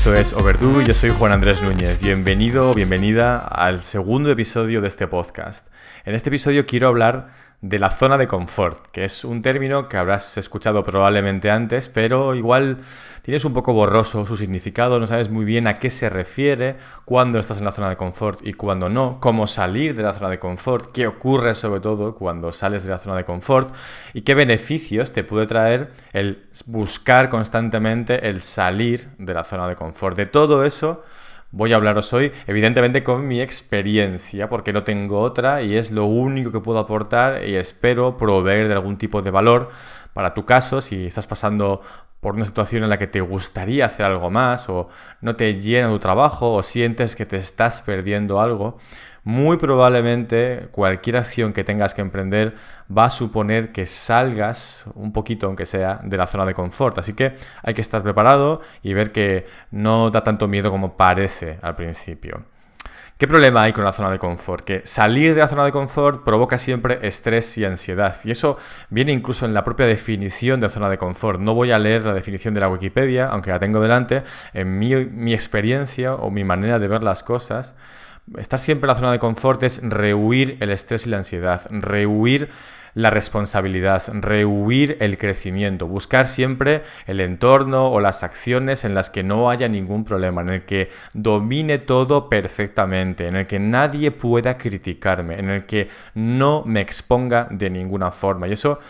Esto es Overdue yo soy Juan Andrés Núñez. Bienvenido o bienvenida al segundo episodio de este podcast. En este episodio quiero hablar de la zona de confort, que es un término que habrás escuchado probablemente antes, pero igual tienes un poco borroso su significado, no sabes muy bien a qué se refiere, cuándo estás en la zona de confort y cuándo no, cómo salir de la zona de confort, qué ocurre sobre todo cuando sales de la zona de confort y qué beneficios te puede traer el buscar constantemente el salir de la zona de confort. De todo eso Voy a hablaros hoy, evidentemente, con mi experiencia, porque no tengo otra y es lo único que puedo aportar y espero proveer de algún tipo de valor para tu caso, si estás pasando por una situación en la que te gustaría hacer algo más o no te llena tu trabajo o sientes que te estás perdiendo algo, muy probablemente cualquier acción que tengas que emprender va a suponer que salgas un poquito, aunque sea, de la zona de confort. Así que hay que estar preparado y ver que no da tanto miedo como parece al principio. ¿Qué problema hay con la zona de confort? Que salir de la zona de confort provoca siempre estrés y ansiedad. Y eso viene incluso en la propia definición de zona de confort. No voy a leer la definición de la Wikipedia, aunque la tengo delante. En mi, mi experiencia o mi manera de ver las cosas, estar siempre en la zona de confort es rehuir el estrés y la ansiedad, rehuir la responsabilidad, rehuir el crecimiento, buscar siempre el entorno o las acciones en las que no haya ningún problema, en el que domine todo perfectamente, en el que nadie pueda criticarme, en el que no me exponga de ninguna forma. Y eso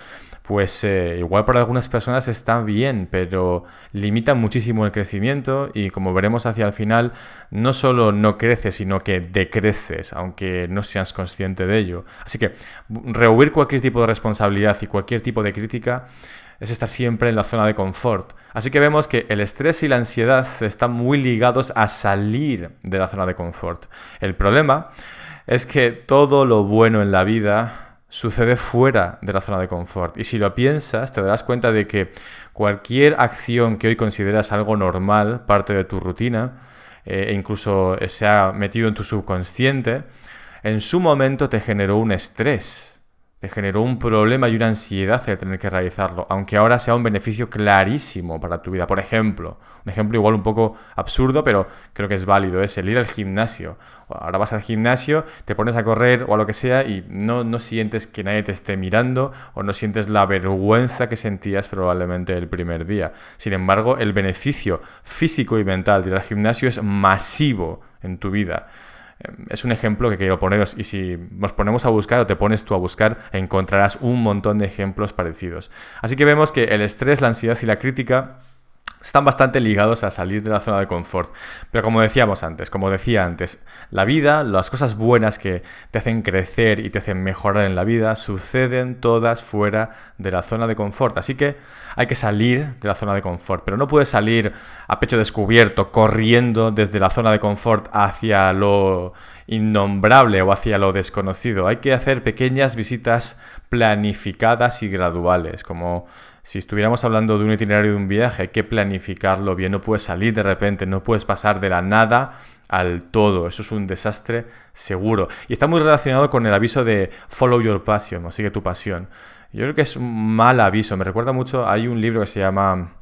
pues eh, igual para algunas personas está bien, pero limita muchísimo el crecimiento y como veremos hacia el final, no solo no creces, sino que decreces, aunque no seas consciente de ello. Así que rehuir cualquier tipo de responsabilidad y cualquier tipo de crítica es estar siempre en la zona de confort. Así que vemos que el estrés y la ansiedad están muy ligados a salir de la zona de confort. El problema es que todo lo bueno en la vida sucede fuera de la zona de confort. Y si lo piensas, te darás cuenta de que cualquier acción que hoy consideras algo normal, parte de tu rutina, eh, e incluso se ha metido en tu subconsciente, en su momento te generó un estrés te generó un problema y una ansiedad el tener que realizarlo, aunque ahora sea un beneficio clarísimo para tu vida. Por ejemplo, un ejemplo igual un poco absurdo, pero creo que es válido, es el ir al gimnasio. Ahora vas al gimnasio, te pones a correr o a lo que sea y no, no sientes que nadie te esté mirando o no sientes la vergüenza que sentías probablemente el primer día. Sin embargo, el beneficio físico y mental de ir al gimnasio es masivo en tu vida. Em, es un ejemplo que quiero poneros y si nos ponemos a buscar o te pones tú a buscar, encontrarás un montón de ejemplos parecidos. Así que vemos que el estrés, la ansiedad y la crítica están bastante ligados a salir de la zona de confort. Pero como decíamos antes, como decía antes, la vida, las cosas buenas que te hacen crecer y te hacen mejorar en la vida, suceden todas fuera de la zona de confort. Así que hay que salir de la zona de confort. Pero no puedes salir a pecho descubierto, corriendo desde la zona de confort hacia lo innombrable o hacia lo desconocido. Hay que hacer pequeñas visitas planificadas y graduales, como si estuviéramos hablando de un itinerario de un viaje, hay que planificarlo bien, no puedes salir de repente, no puedes pasar de la nada al todo, eso es un desastre seguro. Y está muy relacionado con el aviso de follow your passion o sigue tu pasión. Yo creo que es un mal aviso, me recuerda mucho, hay un libro que se llama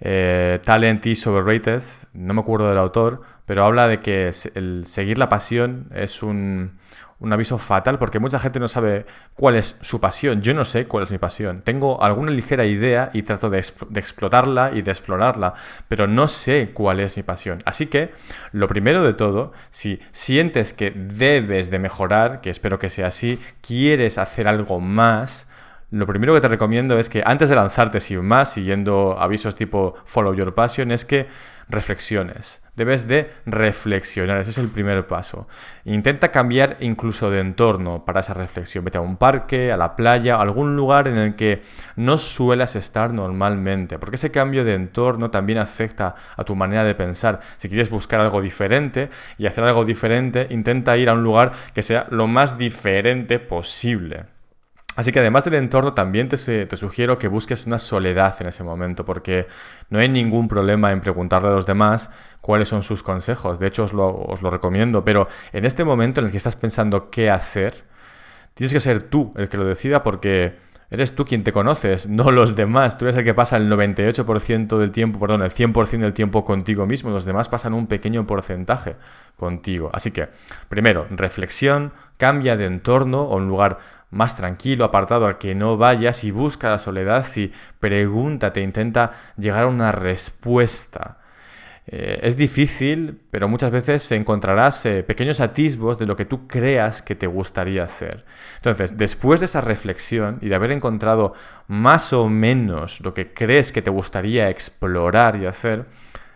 eh, Talent is Overrated, no me acuerdo del autor, pero habla de que el seguir la pasión es un, un aviso fatal porque mucha gente no sabe cuál es su pasión. Yo no sé cuál es mi pasión. Tengo alguna ligera idea y trato de, explotarla y de explorarla, pero no sé cuál es mi pasión. Así que, lo primero de todo, si sientes que debes de mejorar, que espero que sea así, quieres hacer algo más, lo primero que te recomiendo es que antes de lanzarte sin más, siguiendo avisos tipo Follow Your Passion, es que reflexiones. Debes de reflexionar, ese es el primer paso. Intenta cambiar incluso de entorno para esa reflexión. Vete a un parque, a la playa, a algún lugar en el que no suelas estar normalmente, porque ese cambio de entorno también afecta a tu manera de pensar. Si quieres buscar algo diferente y hacer algo diferente, intenta ir a un lugar que sea lo más diferente posible. Así que además del entorno, también te, te, sugiero que busques una soledad en ese momento, porque no hay ningún problema en preguntarle a los demás cuáles son sus consejos. De hecho, os lo, os lo recomiendo, pero en este momento en el que estás pensando qué hacer, tienes que ser tú el que lo decida porque eres tú quien te conoces, no los demás. Tú eres el que pasa el 98% del tiempo, perdón, el 100% del tiempo contigo mismo. Los demás pasan un pequeño porcentaje contigo. Así que, primero, reflexión, cambia de entorno o un lugar más tranquilo, apartado al que no vayas y busca la soledad y pregúntate, intenta llegar a una respuesta. Eh, es difícil, pero muchas veces encontrarás eh, pequeños atisbos de lo que tú creas que te gustaría hacer. Entonces, después de esa reflexión y de haber encontrado más o menos lo que crees que te gustaría explorar y hacer,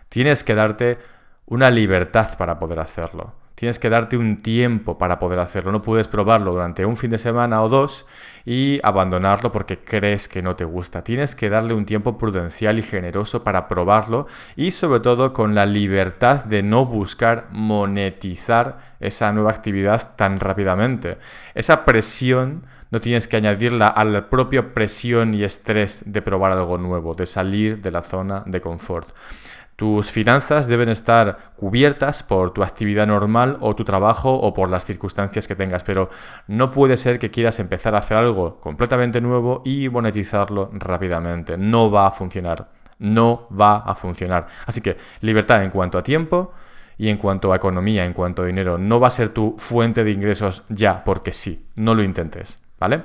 tienes que darte una libertad para poder hacerlo. Tienes que darte un tiempo para poder hacerlo. No puedes probarlo durante un fin de semana o dos y abandonarlo porque crees que no te gusta. Tienes que darle un tiempo prudencial y generoso para probarlo y sobre todo con la libertad de no buscar monetizar esa nueva actividad tan rápidamente. Esa presión no tienes que añadirla a la propia presión y estrés de probar algo nuevo, de salir de la zona de confort. Tus finanzas deben estar cubiertas por tu actividad normal o tu trabajo o por las circunstancias que tengas, pero no puede ser que quieras empezar a hacer algo completamente nuevo y monetizarlo rápidamente. No va a funcionar. No va a funcionar. Así que libertad en cuanto a tiempo y en cuanto a economía, en cuanto a dinero. No va a ser tu fuente de ingresos ya, porque sí. No lo intentes, ¿vale?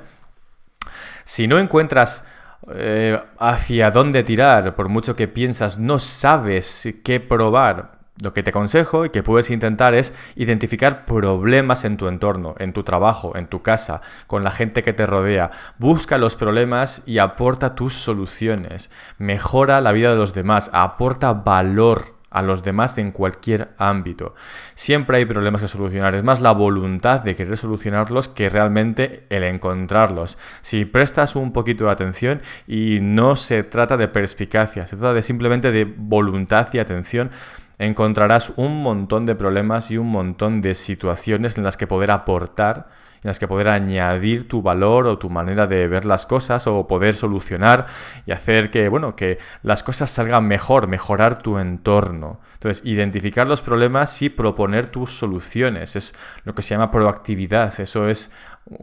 Si no encuentras eh, hacia dónde tirar, por mucho que piensas, no sabes qué probar. Lo que te aconsejo y que puedes intentar es identificar problemas en tu entorno, en tu trabajo, en tu casa, con la gente que te rodea. Busca los problemas y aporta tus soluciones. Mejora la vida de los demás, aporta valor a los demás en cualquier ámbito. Siempre hay problemas que solucionar, es más la voluntad de querer solucionarlos que realmente el encontrarlos. Si prestas un poquito de atención y no se trata de perspicacia, se trata simplemente de voluntad y atención, encontrarás un montón de problemas y un montón de situaciones en las que poder aportar en las que poder añadir tu valor o tu manera de ver las cosas o poder solucionar y hacer que, bueno, que las cosas salgan mejor, mejorar tu entorno. Entonces, identificar los problemas y proponer tus soluciones es lo que se llama proactividad. Eso es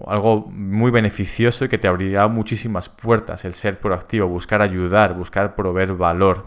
algo muy beneficioso y que te abrirá muchísimas puertas, el ser proactivo, buscar ayudar, buscar proveer valor.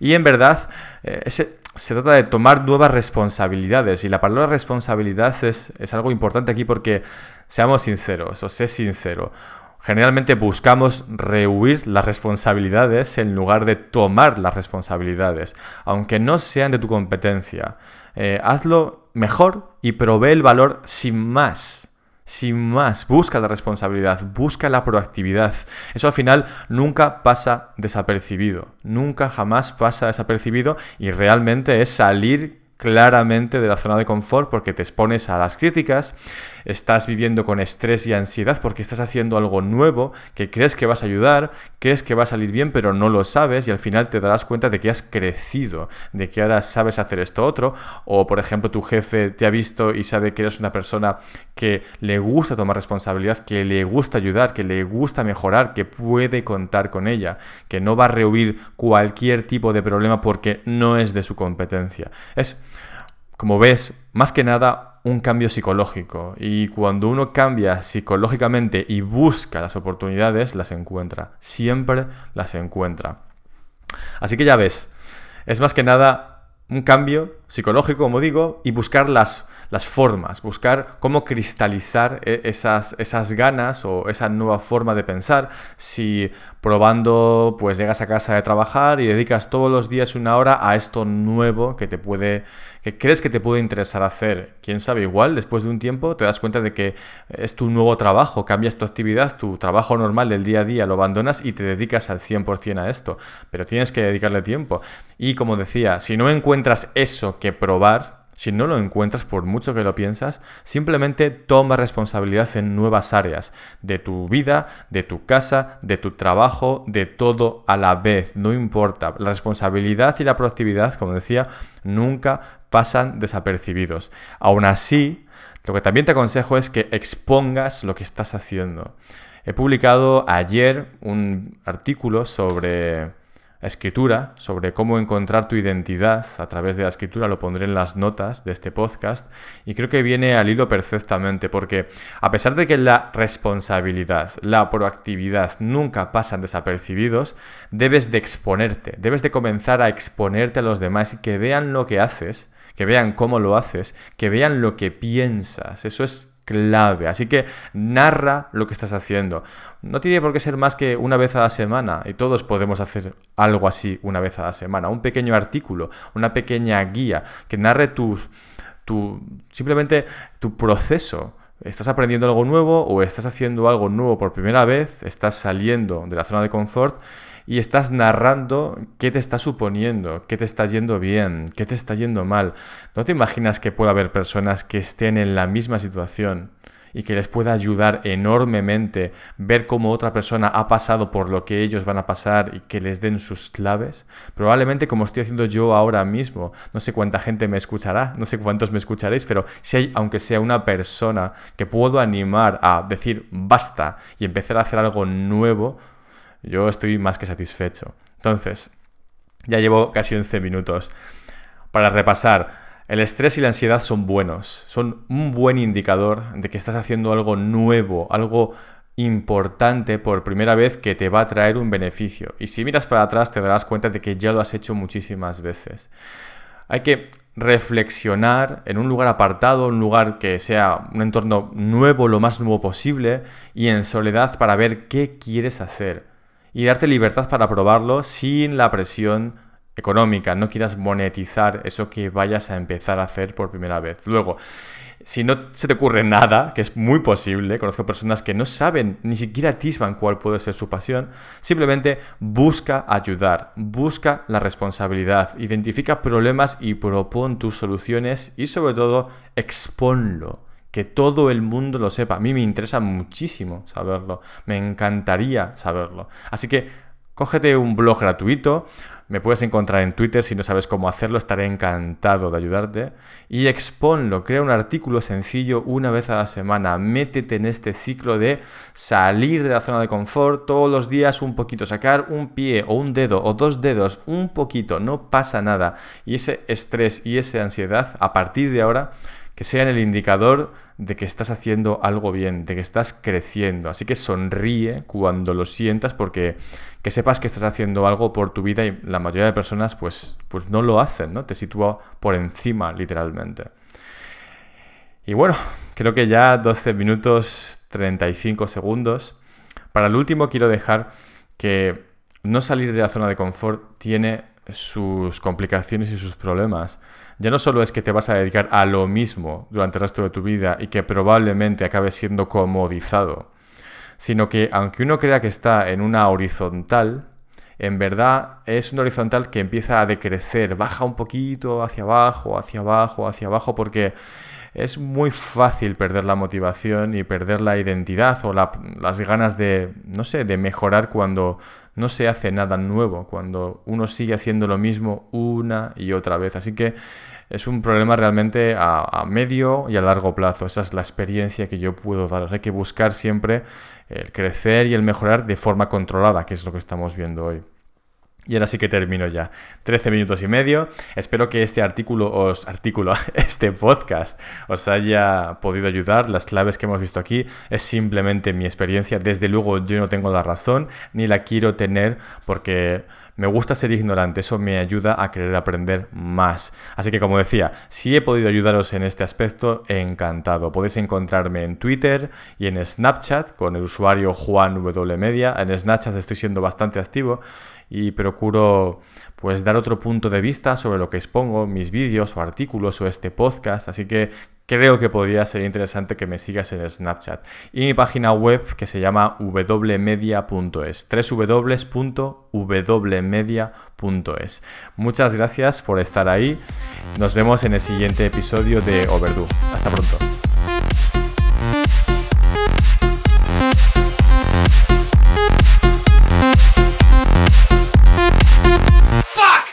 Y en verdad, eh, ese, se trata de tomar nuevas responsabilidades. Y la palabra responsabilidad es, algo importante aquí porque, seamos sinceros, o sé sincero, generalmente buscamos rehuir las responsabilidades en lugar de tomar las responsabilidades, aunque no sean de tu competencia. Eh, hazlo mejor y provee el valor sin más. Sin más, busca la responsabilidad, busca la proactividad. Eso al final nunca pasa desapercibido, nunca jamás pasa desapercibido y realmente es salir claramente de la zona de confort porque te expones a las críticas, estás viviendo con estrés y ansiedad porque estás haciendo algo nuevo que crees que vas a ayudar, crees que va a salir bien pero no lo sabes y al final te darás cuenta de que has crecido, de que ahora sabes hacer esto otro o por ejemplo tu jefe te ha visto y sabe que eres una persona que le gusta tomar responsabilidad, que le gusta ayudar, que le gusta mejorar, que puede contar con ella, que no va a rehuir cualquier tipo de problema porque no es de su competencia. Es como ves, más que nada un cambio psicológico. Y cuando uno cambia psicológicamente y busca las oportunidades, las encuentra. Siempre las encuentra. Así que ya ves, es más que nada un cambio psicológico, como digo, y buscar las, las formas, buscar cómo cristalizar e, esas, esas ganas o esa nueva forma de pensar. Si probando, pues llegas a casa de trabajar y dedicas todos los días una hora a esto nuevo que te puede, que crees que te puede interesar hacer. Quién sabe, igual después de un tiempo te das cuenta de que es tu nuevo trabajo, cambias tu actividad, tu trabajo normal del día a día, lo abandonas y te dedicas al 100% a esto. Pero tienes que dedicarle tiempo. Y como decía, si no encuentras eso que probar, si no lo encuentras por mucho que lo piensas, simplemente toma responsabilidad en nuevas áreas de tu vida, de tu casa, de tu trabajo, de todo a la vez, no importa. La responsabilidad y la proactividad, como decía, nunca pasan desapercibidos. Aún así, lo que también te aconsejo es que expongas lo que estás haciendo. He publicado ayer un artículo sobre escritura, sobre cómo encontrar tu identidad a través de la escritura, lo pondré en las notas de este podcast y creo que viene al hilo perfectamente porque a pesar de que la responsabilidad, la proactividad nunca pasan desapercibidos, debes de exponerte, debes de comenzar a exponerte a los demás y que vean lo que haces, que vean cómo lo haces, que vean lo que piensas. Eso es clave. Así que narra lo que estás haciendo. No tiene por qué ser más que una vez a la semana y todos podemos hacer algo así una vez a la semana. Un pequeño artículo, una pequeña guía que narre tus, tu, simplemente tu proceso. ¿Estás aprendiendo algo nuevo o estás haciendo algo nuevo por primera vez? ¿Estás saliendo de la zona de confort? Y estás narrando qué te está suponiendo, qué te está yendo bien, qué te está yendo mal. ¿No te imaginas que pueda haber personas que estén en la misma situación y que les pueda ayudar enormemente ver cómo otra persona ha pasado por lo que ellos van a pasar y que les den sus claves? Probablemente como estoy haciendo yo ahora mismo, no sé cuánta gente me escuchará, no sé cuántos me escucharéis, pero si hay, aunque sea una persona que puedo animar a decir basta y empezar a hacer algo nuevo, yo estoy más que satisfecho. Entonces, ya llevo casi 11 minutos. Para repasar, el estrés y la ansiedad son buenos, son un buen indicador de que estás haciendo algo nuevo, algo importante por primera vez que te va a traer un beneficio. Y si miras para atrás te darás cuenta de que ya lo has hecho muchísimas veces. Hay que reflexionar en un lugar apartado, un lugar que sea un entorno nuevo, lo más nuevo posible, y en soledad para ver qué quieres hacer y darte libertad para probarlo sin la presión económica. No quieras monetizar eso que vayas a empezar a hacer por primera vez. Luego, si no se te ocurre nada, que es muy posible, conozco personas que no saben, ni siquiera atisban cuál puede ser su pasión, simplemente busca ayudar, busca la responsabilidad, identifica problemas y propon tus soluciones y sobre todo exponlo que todo el mundo lo sepa. A mí me interesa muchísimo saberlo, me encantaría saberlo. Así que cógete un blog gratuito, me puedes encontrar en Twitter, si no sabes cómo hacerlo, estaré encantado de ayudarte. Y exponlo, crea un artículo sencillo una vez a la semana, métete en este ciclo de salir de la zona de confort todos los días un poquito, sacar un pie o un dedo o dos dedos, un poquito, no pasa nada. Y ese estrés y esa ansiedad, a partir de ahora, que sean el indicador de que estás haciendo algo bien, de que estás creciendo. Así que sonríe cuando lo sientas porque que sepas que estás haciendo algo por tu vida y la mayoría de personas pues, pues no lo hacen, ¿no? Te sitúa por encima literalmente. Y bueno, creo que ya 12 minutos 35 segundos. Para el último quiero dejar que no salir de la zona de confort tiene sus complicaciones y sus problemas. Ya no solo es que te vas a dedicar a lo mismo durante el resto de tu vida y que probablemente acabes siendo comodizado, sino que aunque uno crea que está en una horizontal, en verdad es una horizontal que empieza a decrecer, baja un poquito hacia abajo, hacia abajo, hacia abajo, porque es muy fácil perder la motivación y perder la identidad o las ganas de, no sé, de mejorar cuando no se hace nada nuevo, cuando uno sigue haciendo lo mismo una y otra vez. Así que es un problema realmente a, medio y a largo plazo. Esa es la experiencia que yo puedo daros. Hay que buscar siempre el crecer y el mejorar de forma controlada, que es lo que estamos viendo hoy. Y ahora sí que termino ya. 13 minutos y medio. Espero que este artículo os artículo, este podcast os haya podido ayudar. Las claves que hemos visto aquí es simplemente mi experiencia. Desde luego yo no tengo la razón ni la quiero tener porque me gusta ser ignorante, eso me ayuda a querer aprender más. Así que como decía, si he podido ayudaros en este aspecto, encantado. Podéis encontrarme en Twitter y en Snapchat con el usuario Juan Media. En Snapchat estoy siendo bastante activo y procuro pues dar otro punto de vista sobre lo que expongo, mis vídeos o artículos o este podcast, así que creo que podría ser interesante que me sigas en Snapchat. Y mi página web que se llama wmedia.es, www.wmedia.es. Muchas gracias por estar ahí. Nos vemos en el siguiente episodio de Overdue. Hasta pronto.